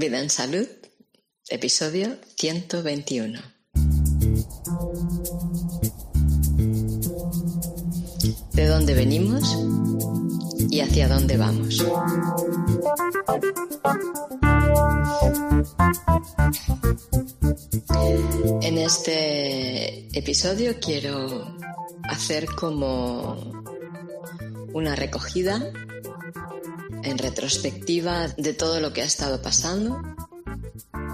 Vida en Salud, episodio 121. ¿De dónde venimos y hacia dónde vamos? En este episodio quiero hacer como una recogida en retrospectiva de todo lo que ha estado pasando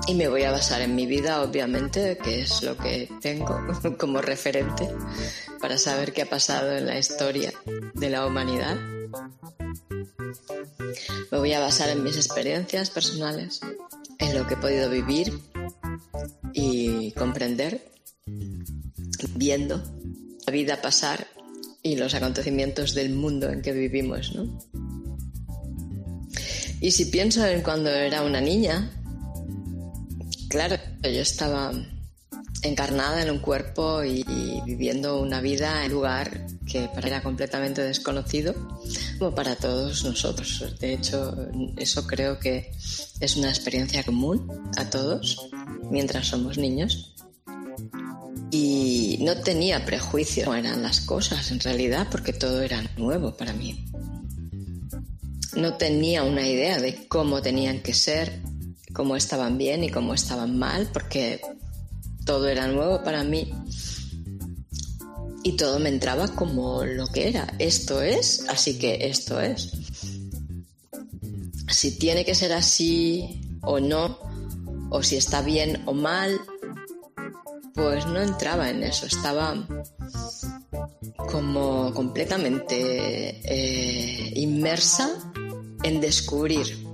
y me voy a basar en mi vida, obviamente, que es lo que tengo como referente para saber qué ha pasado en la historia de la humanidad. Me voy a basar en mis experiencias personales, en lo que he podido vivir y comprender, viendo la vida pasar y los acontecimientos del mundo en que vivimos, ¿no? Y si pienso en cuando era una niña, claro, yo estaba encarnada en un cuerpo y, viviendo una vida en un lugar que para era completamente desconocido, como para todos nosotros. De hecho, eso creo que es una experiencia común a todos mientras somos niños. Y no tenía prejuicio, eran las cosas en realidad, porque todo era nuevo para mí no tenía una idea de cómo tenían que ser, cómo estaban bien y cómo estaban mal, porque todo era nuevo para mí y todo me entraba como lo que era. Esto es, así que esto es. Si tiene que ser así o no, o si está bien o mal, pues no entraba en eso, estaba como completamente eh, inmersa en descubrir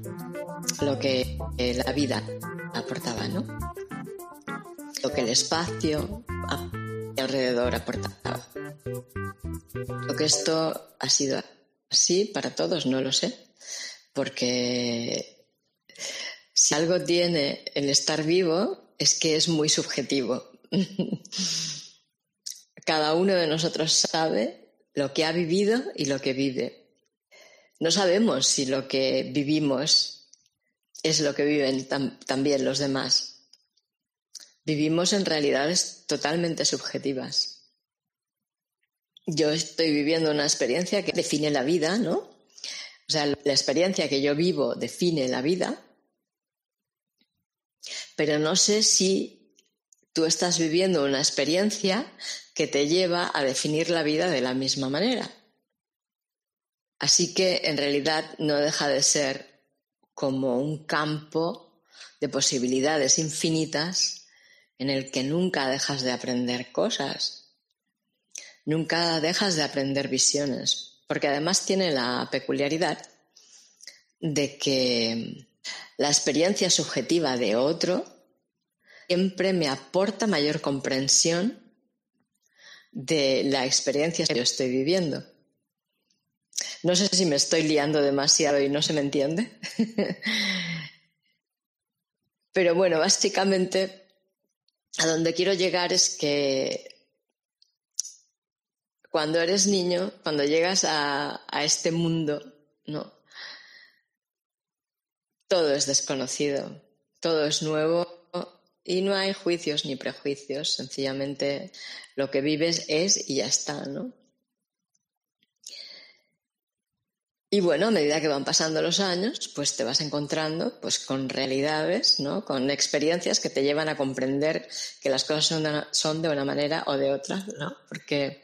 lo que eh, la vida aportaba, ¿no? Lo que el espacio alrededor aportaba. Lo que esto ha sido así para todos, no lo sé, porque si algo tiene el estar vivo es que es muy subjetivo. Cada uno de nosotros sabe lo que ha vivido y lo que vive no sabemos si lo que vivimos es lo que viven también los demás. Vivimos en realidades totalmente subjetivas. Yo estoy viviendo una experiencia que define la vida, ¿no? O sea, la experiencia que yo vivo define la vida, pero no sé si tú estás viviendo una experiencia que te lleva a definir la vida de la misma manera. Así que en realidad no deja de ser como un campo de posibilidades infinitas en el que nunca dejas de aprender cosas, nunca dejas de aprender visiones, porque además tiene la peculiaridad de que la experiencia subjetiva de otro siempre me aporta mayor comprensión de la experiencia que yo estoy viviendo. No sé si me estoy liando demasiado y no se me entiende. Pero bueno, básicamente a donde quiero llegar es que cuando eres niño, cuando llegas a, este mundo, no, todo es desconocido, todo es nuevo y no hay juicios ni prejuicios, sencillamente lo que vives es y ya está, ¿no? Y bueno, a medida que van pasando los años, pues te vas encontrando pues, con realidades, ¿no? con experiencias que te llevan a comprender que las cosas son de, una, son de una manera o de otra, ¿no? porque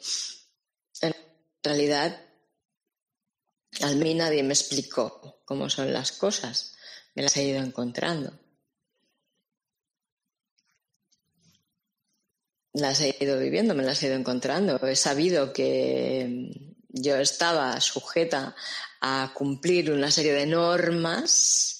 en realidad a mí nadie me explicó cómo son las cosas, me las he ido encontrando. Las he ido viviendo, me las he ido encontrando. He sabido que yo estaba sujeta a cumplir una serie de normas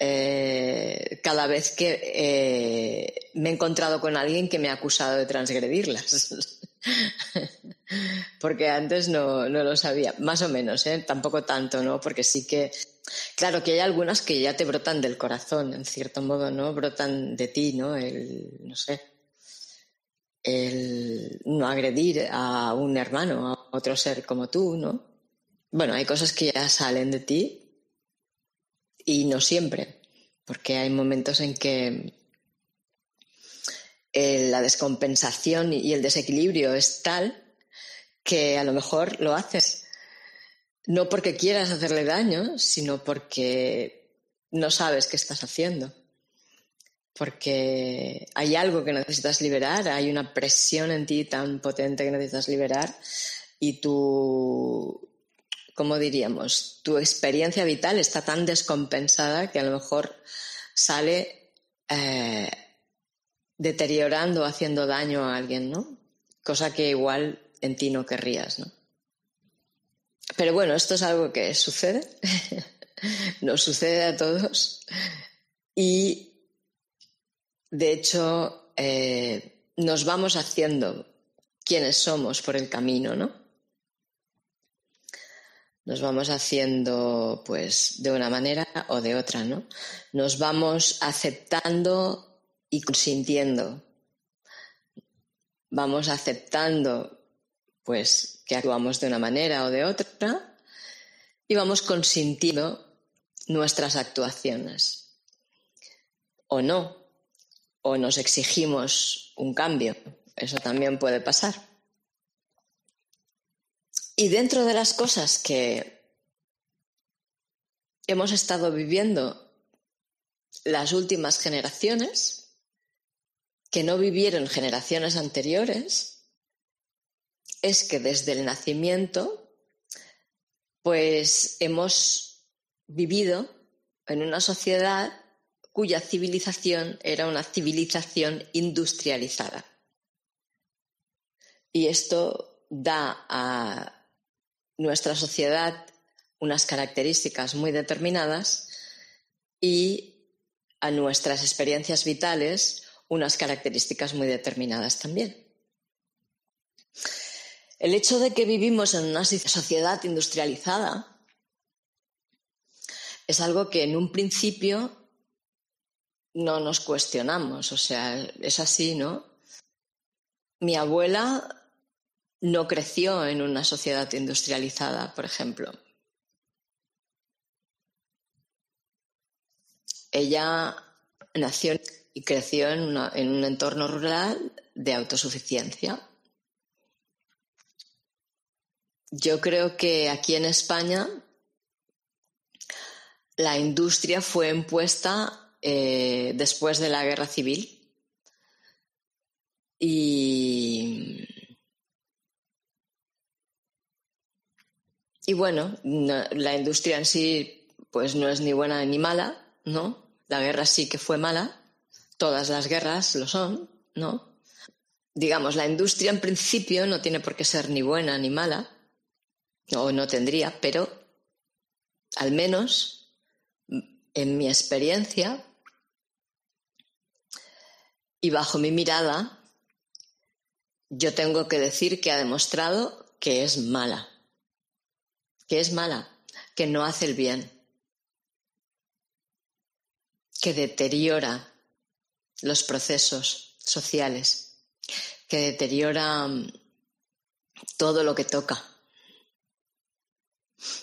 eh, cada vez que eh, me he encontrado con alguien que me ha acusado de transgredirlas. Porque antes no, no, lo sabía, más o menos, ¿eh? tampoco tanto, ¿no? Porque sí que, claro que hay algunas que ya te brotan del corazón, en cierto modo, ¿no? Brotan de ti, ¿no? El, no sé, el no agredir a un hermano, a otro ser como tú, ¿no? Bueno, hay cosas que ya salen de ti y no siempre. porque hay momentos en que eh, la descompensación y el desequilibrio es tal que a lo mejor lo haces no porque quieras hacerle daño, sino porque no sabes qué estás haciendo. Porque hay algo que necesitas liberar, hay una presión en ti tan potente que necesitas liberar y tu, ¿cómo diríamos? Tu experiencia vital está tan descompensada que a lo mejor sale eh, deteriorando haciendo daño a alguien, ¿no? Cosa que igual en ti no querrías, ¿no? Pero bueno, esto es algo que sucede, nos sucede a todos y de hecho eh, nos vamos haciendo quienes somos por el camino, ¿no? Nos vamos haciendo pues de una manera o de otra, ¿no? Nos vamos aceptando y consintiendo. Vamos aceptando pues que actuamos de una manera o de otra y vamos consintiendo nuestras actuaciones. O no, o nos exigimos un cambio. Eso también puede pasar. Y dentro de las cosas que hemos estado viviendo las últimas generaciones, que no vivieron generaciones anteriores, es que desde el nacimiento, pues hemos vivido en una sociedad cuya civilización era una civilización industrializada. Y esto da a nuestra sociedad unas características muy determinadas y a nuestras experiencias vitales unas características muy determinadas también. El hecho de que vivimos en una sociedad industrializada es algo que en un principio no nos cuestionamos, o sea, es así, ¿no? Mi abuela no creció en una sociedad industrializada, por ejemplo. Ella nació y creció en, un entorno rural de autosuficiencia. Yo creo que aquí en España la industria fue impuesta eh, después de la guerra civil y, y bueno, la industria en sí pues no es ni buena ni mala, ¿no? La guerra sí que fue mala, todas las guerras lo son, ¿no? Digamos, la industria en principio no tiene por qué ser ni buena ni mala, o no tendría, pero al menos en mi experiencia y bajo mi mirada, yo tengo que decir que ha demostrado que es mala, que es mala, que no hace el bien, que deteriora los procesos sociales, que deteriora mm, todo lo que toca.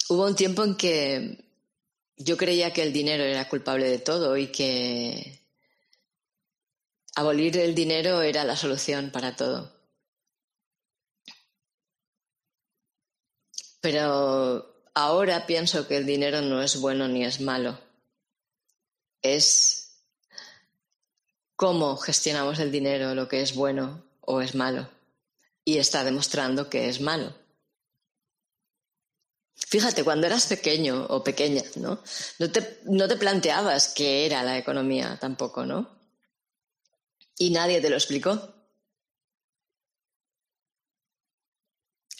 Hubo un tiempo en que yo creía que el dinero era culpable de todo y que abolir el dinero era la solución para todo. Pero ahora pienso que el dinero no es bueno ni es malo. Es cómo gestionamos el dinero lo que es bueno o es malo. Y está demostrando que es malo. Fíjate, cuando eras pequeño o pequeña, ¿no? No te, no te planteabas qué era la economía tampoco, ¿no? Y nadie te lo explicó.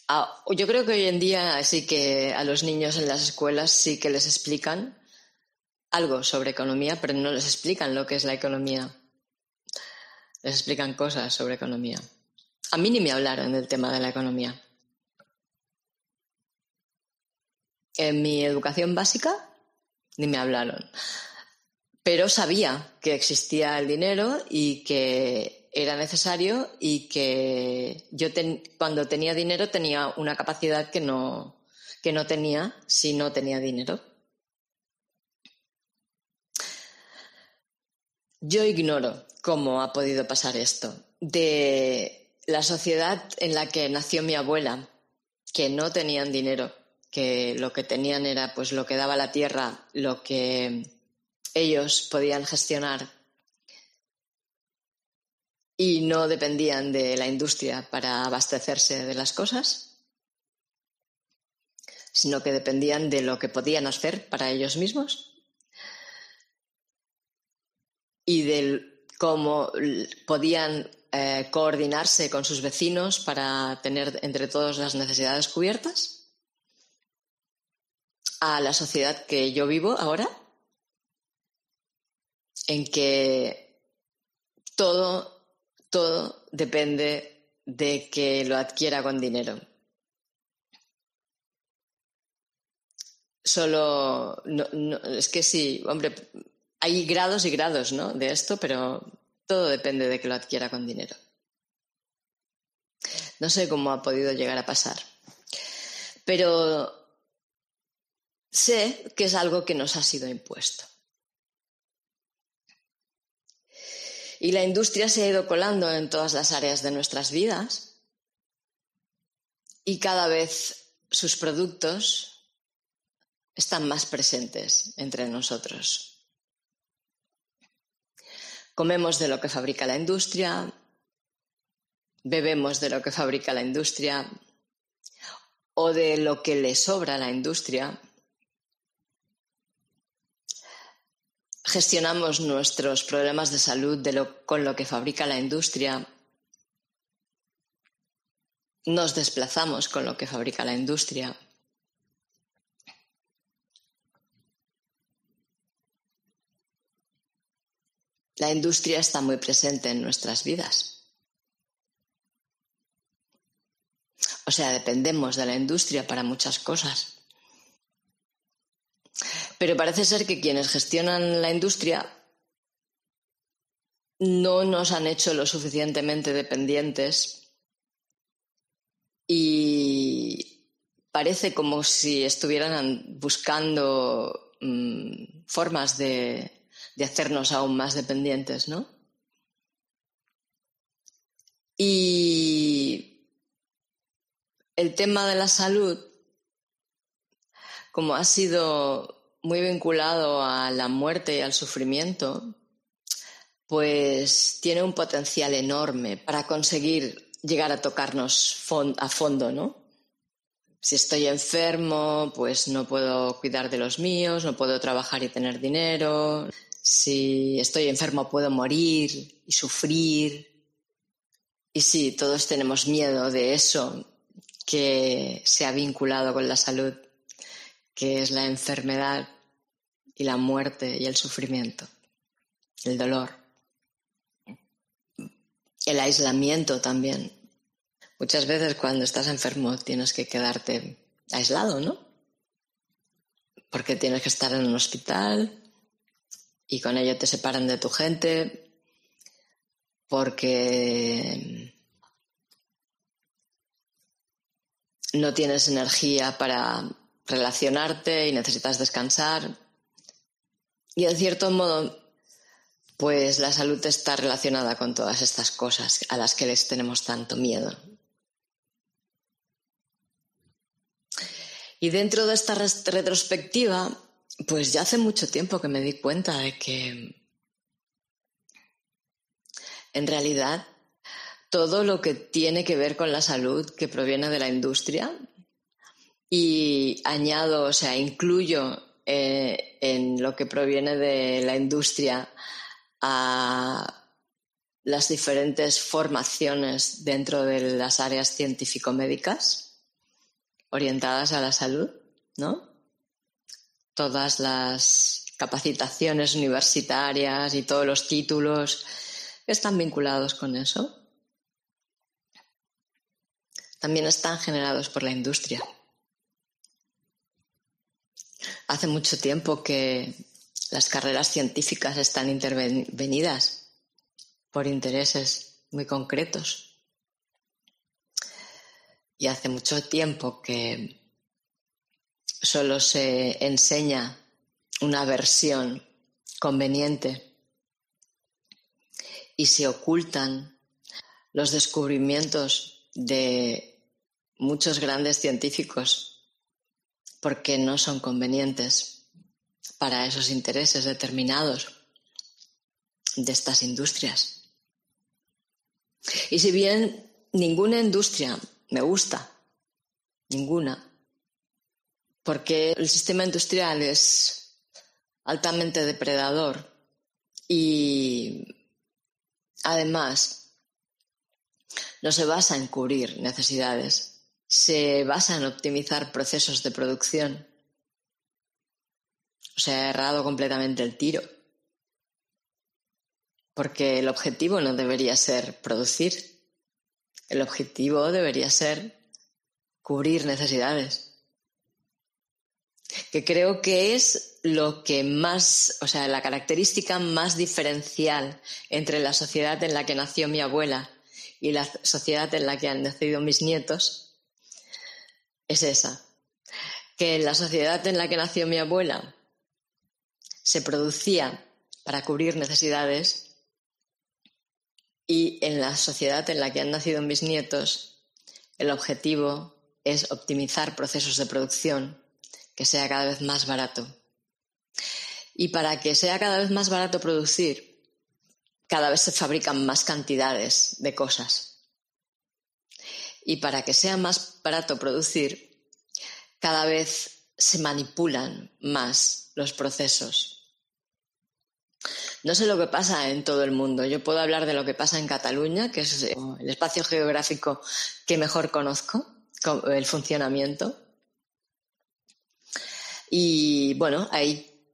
Ah, yo creo que hoy en día sí que a los niños en las escuelas sí que les explican algo sobre economía, pero no les explican lo que es la economía. Les explican cosas sobre economía. A mí ni me hablaron del tema de la economía. En mi educación básica ni me hablaron. Pero sabía que existía el dinero y que era necesario y que yo cuando tenía dinero tenía una capacidad que no, que no tenía si no tenía dinero. Yo ignoro cómo ha podido pasar esto. De la sociedad en la que nació mi abuela, que no tenían dinero, que lo que tenían era pues lo que daba la tierra, lo que ellos podían gestionar y no dependían de la industria para abastecerse de las cosas, sino que dependían de lo que podían hacer para ellos mismos y de cómo podían eh, coordinarse con sus vecinos para tener entre todos las necesidades cubiertas, a la sociedad que yo vivo ahora, en que todo todo depende de que lo adquiera con dinero. Solo, es que sí, hombre, hay grados y grados ¿no? de esto, pero todo depende de que lo adquiera con dinero. No sé cómo ha podido llegar a pasar, pero sé que es algo que nos ha sido impuesto. Y la industria se ha ido colando en todas las áreas de nuestras vidas y cada vez sus productos están más presentes entre nosotros. Comemos de lo que fabrica la industria, bebemos de lo que fabrica la industria o de lo que le sobra a la industria gestionamos nuestros problemas de salud con lo que fabrica la industria, nos desplazamos con lo que fabrica la industria. La industria está muy presente en nuestras vidas. O sea, dependemos de la industria para muchas cosas. Pero parece ser que quienes gestionan la industria no nos han hecho lo suficientemente dependientes y parece como si estuvieran buscando mm, formas de, de hacernos aún más dependientes, ¿no? Y el tema de la salud, como ha sido muy vinculado a la muerte y al sufrimiento, pues tiene un potencial enorme para conseguir llegar a tocarnos a fondo, ¿no? Si estoy enfermo, pues no puedo cuidar de los míos, no puedo trabajar y tener dinero. Si estoy enfermo, puedo morir y sufrir. Y sí, todos tenemos miedo de eso que se ha vinculado con la salud, que es la enfermedad y la muerte y el sufrimiento, el dolor, el aislamiento también. Muchas veces cuando estás enfermo tienes que quedarte aislado, ¿no? Porque tienes que estar en un hospital y con ello te separan de tu gente, porque no tienes energía para relacionarte y necesitas descansar. Y en cierto modo, pues la salud está relacionada con todas estas cosas a las que les tenemos tanto miedo. Y dentro de esta retrospectiva, pues ya hace mucho tiempo que me di cuenta de que en realidad todo lo que tiene que ver con la salud que proviene de la industria y añado, o sea, incluyo eh, en lo que proviene de la industria a las diferentes formaciones dentro de las áreas científico-médicas orientadas a la salud, ¿no? Todas las capacitaciones universitarias y todos los títulos están vinculados con eso. También están generados por la industria. Hace mucho tiempo que las carreras científicas están intervenidas por intereses muy concretos. Y hace mucho tiempo que solo se enseña una versión conveniente y se ocultan los descubrimientos de muchos grandes científicos porque no son convenientes para esos intereses determinados de estas industrias. Y si bien ninguna industria me gusta, ninguna, porque el sistema industrial es altamente depredador y además no se basa en cubrir necesidades, se basa en optimizar procesos de producción. O sea, ha errado completamente el tiro. Porque el objetivo no debería ser producir. El objetivo debería ser cubrir necesidades que creo que es lo que más, o sea, la característica más diferencial entre la sociedad en la que nació mi abuela y la sociedad en la que han nacido mis nietos, es esa. Que en la sociedad en la que nació mi abuela se producía para cubrir necesidades y en la sociedad en la que han nacido mis nietos el objetivo es optimizar procesos de producción que sea cada vez más barato. Y para que sea cada vez más barato producir, cada vez se fabrican más cantidades de cosas. Y para que sea más barato producir, cada vez se manipulan más los procesos. No sé lo que pasa en todo el mundo. Yo puedo hablar de lo que pasa en Cataluña, que es el espacio geográfico que mejor conozco, el funcionamiento. Y bueno, hay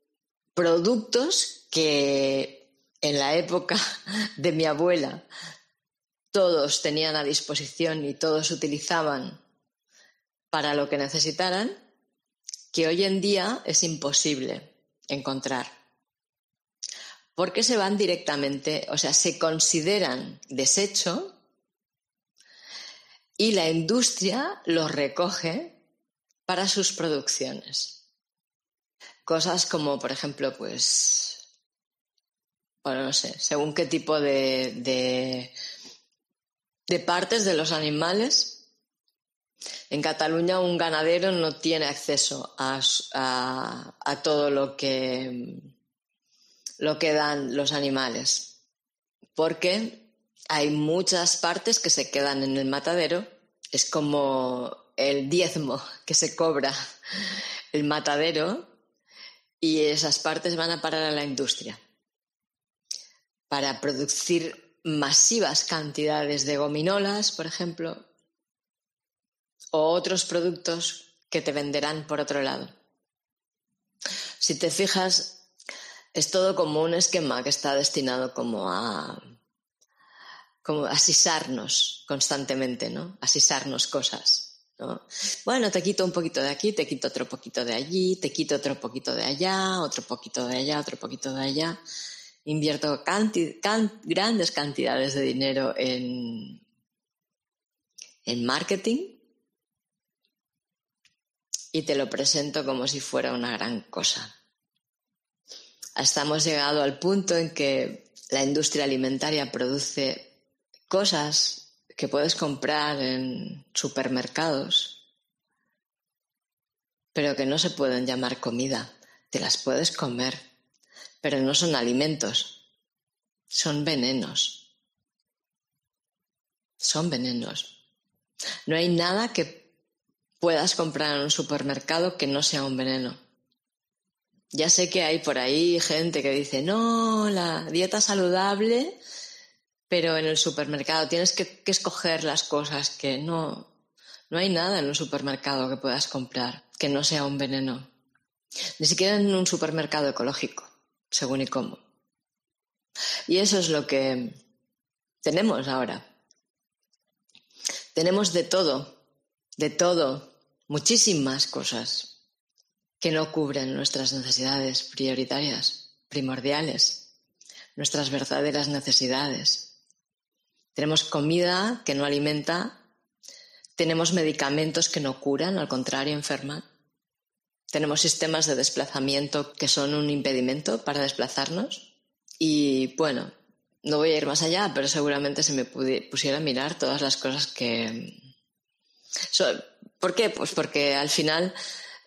productos que en la época de mi abuela todos tenían a disposición y todos utilizaban para lo que necesitaran, que hoy en día es imposible encontrar. Porque se van directamente, o sea, se consideran desecho y la industria los recoge para sus producciones. Cosas como, por ejemplo, pues, bueno, no sé, según qué tipo de, de, partes de los animales. En Cataluña un ganadero no tiene acceso a, a, todo lo que, lo que dan los animales, porque hay muchas partes que se quedan en el matadero. Es como el diezmo que se cobra el matadero y esas partes van a parar a la industria para producir masivas cantidades de gominolas, por ejemplo, o otros productos que te venderán por otro lado. Si te fijas, es todo como un esquema que está destinado como a como a sisarnos constantemente, ¿no? A sisarnos cosas. Bueno, te quito un poquito de aquí, te quito otro poquito de allí, te quito otro poquito de allá, otro poquito de allá, otro poquito de allá. Invierto grandes cantidades de dinero en, en marketing y te lo presento como si fuera una gran cosa. Hasta hemos llegado al punto en que la industria alimentaria produce cosas que puedes comprar en supermercados, pero que no se pueden llamar comida. Te las puedes comer, pero no son alimentos, son venenos. Son venenos. No hay nada que puedas comprar en un supermercado que no sea un veneno. Ya sé que hay por ahí gente que dice, no, la dieta saludable pero en el supermercado tienes que, escoger las cosas que no, no hay nada en un supermercado que puedas comprar que no sea un veneno. Ni siquiera en un supermercado ecológico, según y cómo. Y eso es lo que tenemos ahora. Tenemos de todo, de todo, muchísimas cosas que no cubren nuestras necesidades prioritarias, primordiales, nuestras verdaderas necesidades. Tenemos comida que no alimenta, tenemos medicamentos que no curan, al contrario, enferman. Tenemos sistemas de desplazamiento que son un impedimento para desplazarnos. Y bueno, no voy a ir más allá, pero seguramente se me pusiera a mirar todas las cosas que... ¿Por qué? Pues porque al final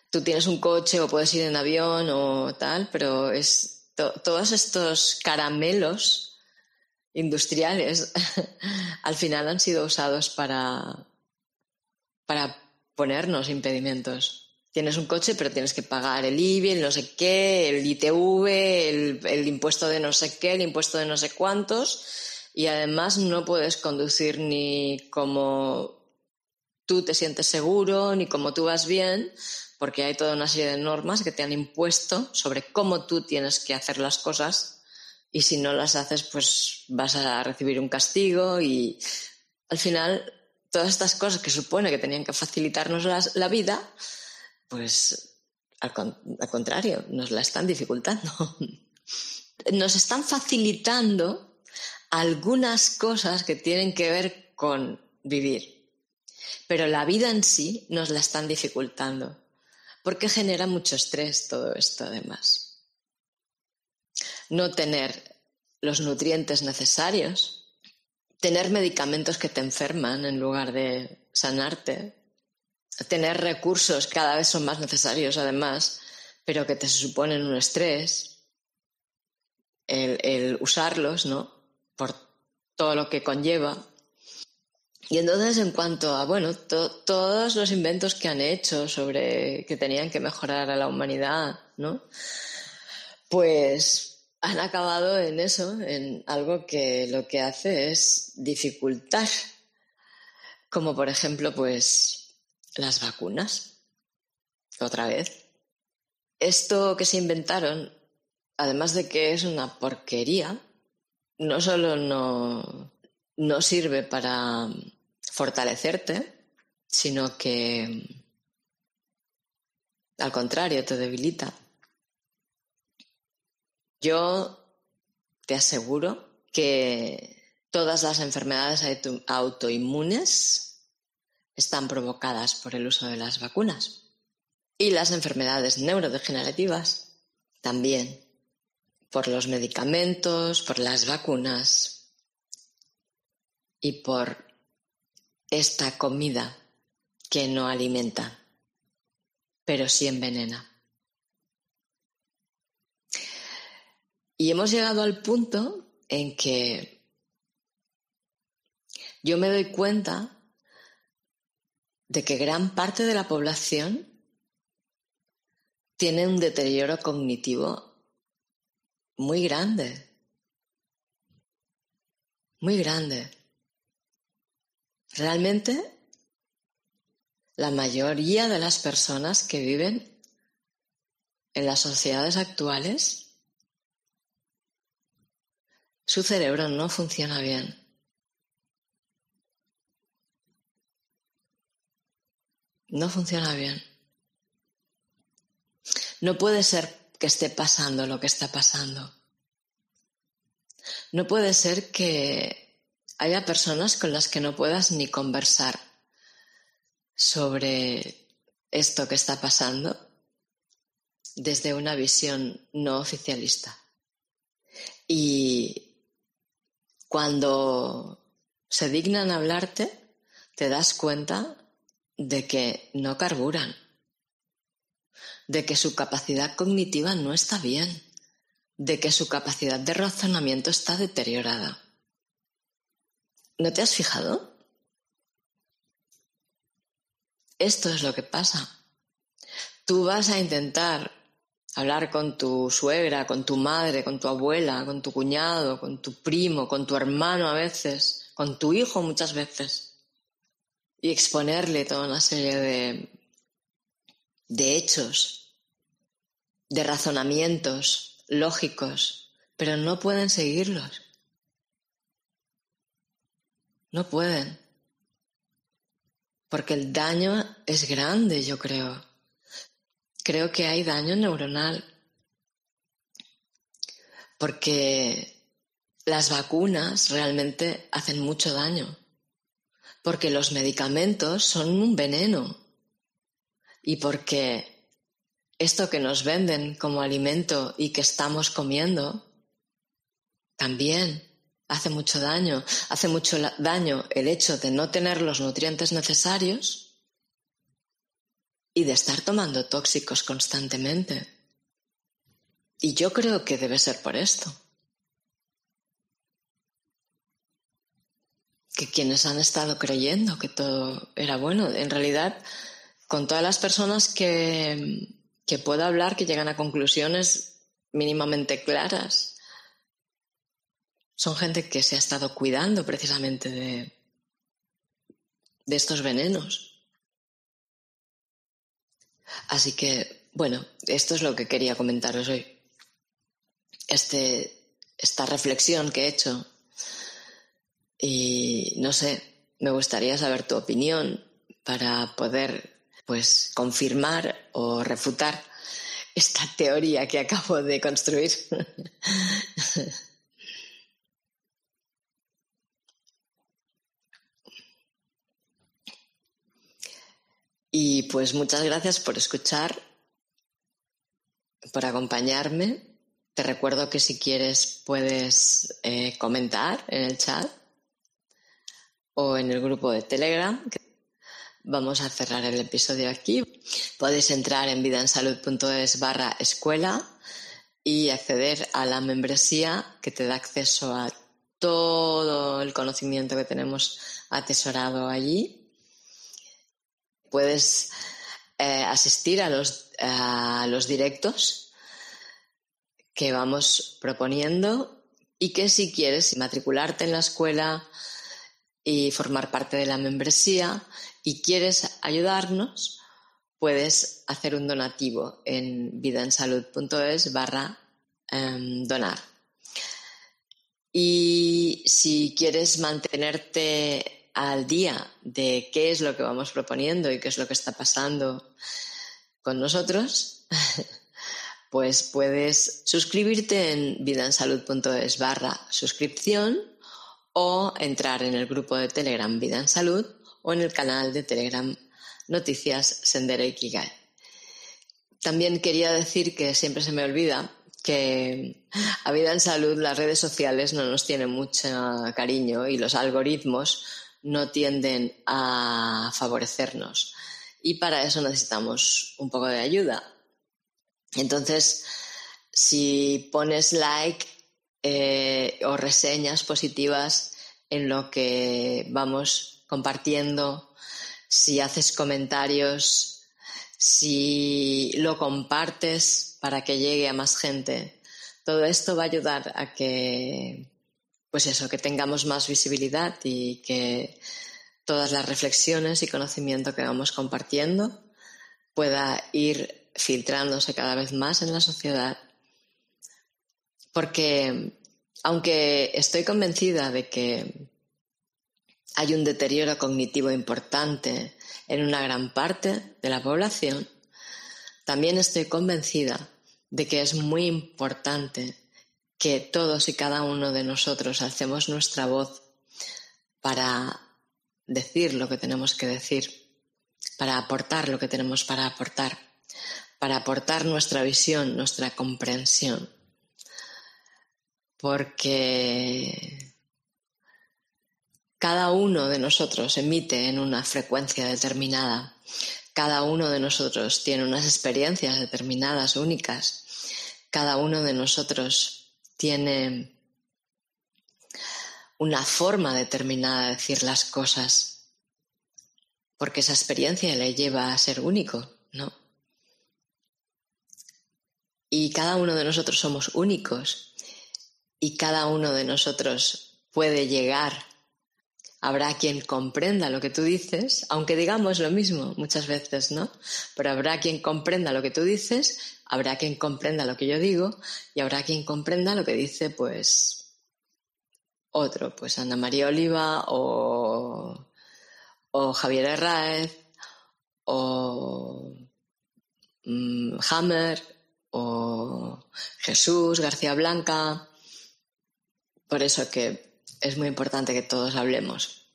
tú tienes un coche o puedes ir en avión o tal, pero es todos estos caramelos industriales al final han sido usados para, para ponernos impedimentos. Tienes un coche, pero tienes que pagar el IBI, el no sé qué, el ITV, el, el impuesto de no sé qué, el impuesto de no sé cuántos, y además no puedes conducir ni como tú te sientes seguro, ni como tú vas bien, porque hay toda una serie de normas que te han impuesto sobre cómo tú tienes que hacer las cosas. Y si no las haces pues vas a recibir un castigo. Y al final todas estas cosas que supone que tenían que facilitarnos la, vida, pues al, contrario, nos la están dificultando. Nos están facilitando algunas cosas que tienen que ver con vivir, pero la vida en sí nos la están dificultando porque genera mucho estrés todo esto además. No tener los nutrientes necesarios, tener medicamentos que te enferman en lugar de sanarte, tener recursos cada vez son más necesarios además, pero que te suponen un estrés, el, usarlos, ¿no? Por todo lo que conlleva. Y entonces, en cuanto a, bueno, todos los inventos que han hecho sobre que tenían que mejorar a la humanidad, ¿no? Pues han acabado en eso, en algo que lo que hace es dificultar, como por ejemplo, pues las vacunas. Otra vez. Esto que se inventaron, además de que es una porquería, no solo no, no sirve para fortalecerte, sino que al contrario te debilita. Yo te aseguro que todas las enfermedades autoinmunes están provocadas por el uso de las vacunas y las enfermedades neurodegenerativas también por los medicamentos, por las vacunas y por esta comida que no alimenta, pero sí envenena. Y hemos llegado al punto en que yo me doy cuenta de que gran parte de la población tiene un deterioro cognitivo muy grande, muy grande. Realmente, la mayoría de las personas que viven en las sociedades actuales, su cerebro no funciona bien. No funciona bien. No puede ser que esté pasando lo que está pasando. No puede ser que haya personas con las que no puedas ni conversar sobre esto que está pasando desde una visión no oficialista. Y cuando se dignan hablarte, te das cuenta de que no carburan, de que su capacidad cognitiva no está bien, de que su capacidad de razonamiento está deteriorada. ¿No te has fijado? Esto es lo que pasa. Tú vas a intentar hablar con tu suegra, con tu madre, con tu abuela, con tu cuñado, con tu primo, con tu hermano a veces, con tu hijo muchas veces, y exponerle toda una serie de, de hechos, de razonamientos lógicos, pero no pueden seguirlos. No pueden. Porque el daño es grande, yo creo. Creo que hay daño neuronal. Porque las vacunas realmente hacen mucho daño. Porque los medicamentos son un veneno. Y porque esto que nos venden como alimento y que estamos comiendo, también hace mucho daño. Hace mucho daño el hecho de no tener los nutrientes necesarios y de estar tomando tóxicos constantemente. Y yo creo que debe ser por esto. Que quienes han estado creyendo que todo era bueno, en realidad, con todas las personas que, que puedo hablar, que llegan a conclusiones mínimamente claras, son gente que se ha estado cuidando precisamente de, de estos venenos. Así que, bueno, esto es lo que quería comentaros hoy. Este, esta reflexión que he hecho. Y no sé, me gustaría saber tu opinión para poder pues confirmar o refutar esta teoría que acabo de construir. Y pues muchas gracias por escuchar, por acompañarme. Te recuerdo que si quieres puedes eh, comentar en el chat o en el grupo de Telegram. Vamos a cerrar el episodio aquí. Podéis entrar en vidaensalud.es barra escuela y acceder a la membresía que te da acceso a todo el conocimiento que tenemos atesorado allí puedes eh, asistir a los, a los directos que vamos proponiendo y que si quieres matricularte en la escuela y formar parte de la membresía y quieres ayudarnos, puedes hacer un donativo en vidaensalud.es barra em, donar. Y si quieres mantenerte al día de qué es lo que vamos proponiendo y qué es lo que está pasando con nosotros, pues puedes suscribirte en vidansalud.es barra suscripción o entrar en el grupo de Telegram Vida en Salud o en el canal de Telegram Noticias Sendero Ikigai. También quería decir que siempre se me olvida que a Vida en Salud las redes sociales no nos tienen mucho cariño y los algoritmos no tienden a favorecernos. Y para eso necesitamos un poco de ayuda. Entonces, si pones like eh, o reseñas positivas en lo que vamos compartiendo, si haces comentarios, si lo compartes para que llegue a más gente, todo esto va a ayudar a que pues eso, que tengamos más visibilidad y que todas las reflexiones y conocimiento que vamos compartiendo pueda ir filtrándose cada vez más en la sociedad. Porque aunque estoy convencida de que hay un deterioro cognitivo importante en una gran parte de la población, también estoy convencida de que es muy importante que todos y cada uno de nosotros hacemos nuestra voz para decir lo que tenemos que decir, para aportar lo que tenemos para aportar, para aportar nuestra visión, nuestra comprensión. Porque cada uno de nosotros emite en una frecuencia determinada, cada uno de nosotros tiene unas experiencias determinadas, únicas, cada uno de nosotros tiene una forma determinada de decir las cosas, porque esa experiencia le lleva a ser único, ¿no? Y cada uno de nosotros somos únicos y cada uno de nosotros puede llegar. Habrá quien comprenda lo que tú dices, aunque digamos lo mismo muchas veces, ¿no? Pero habrá quien comprenda lo que tú dices habrá quien comprenda lo que yo digo y habrá quien comprenda lo que dice, pues, otro, pues Ana María Oliva o, Javier Herráez o mm, Hammer o Jesús García Blanca. Por eso que es muy importante que todos hablemos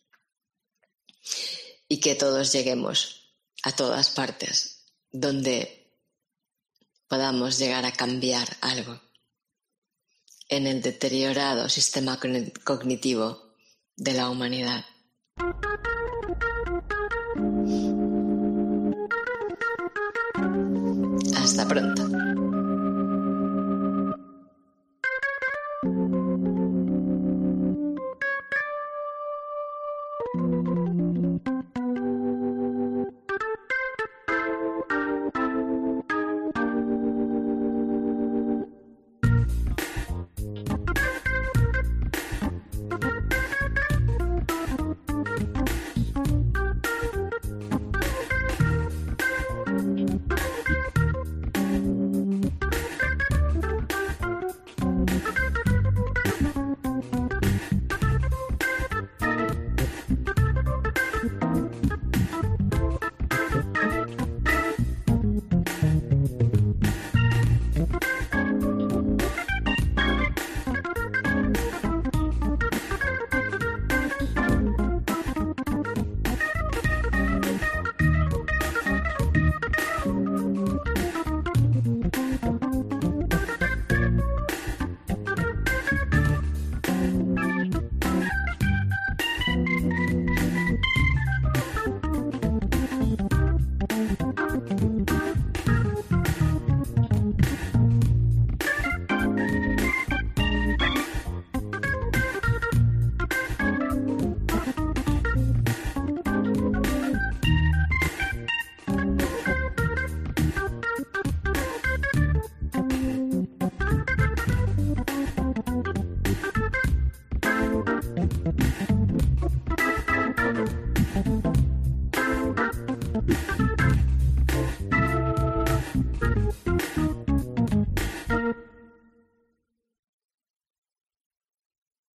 y que todos lleguemos a todas partes donde podamos llegar a cambiar algo. en el deteriorado sistema cognitivo de la humanidad. Hasta pronto.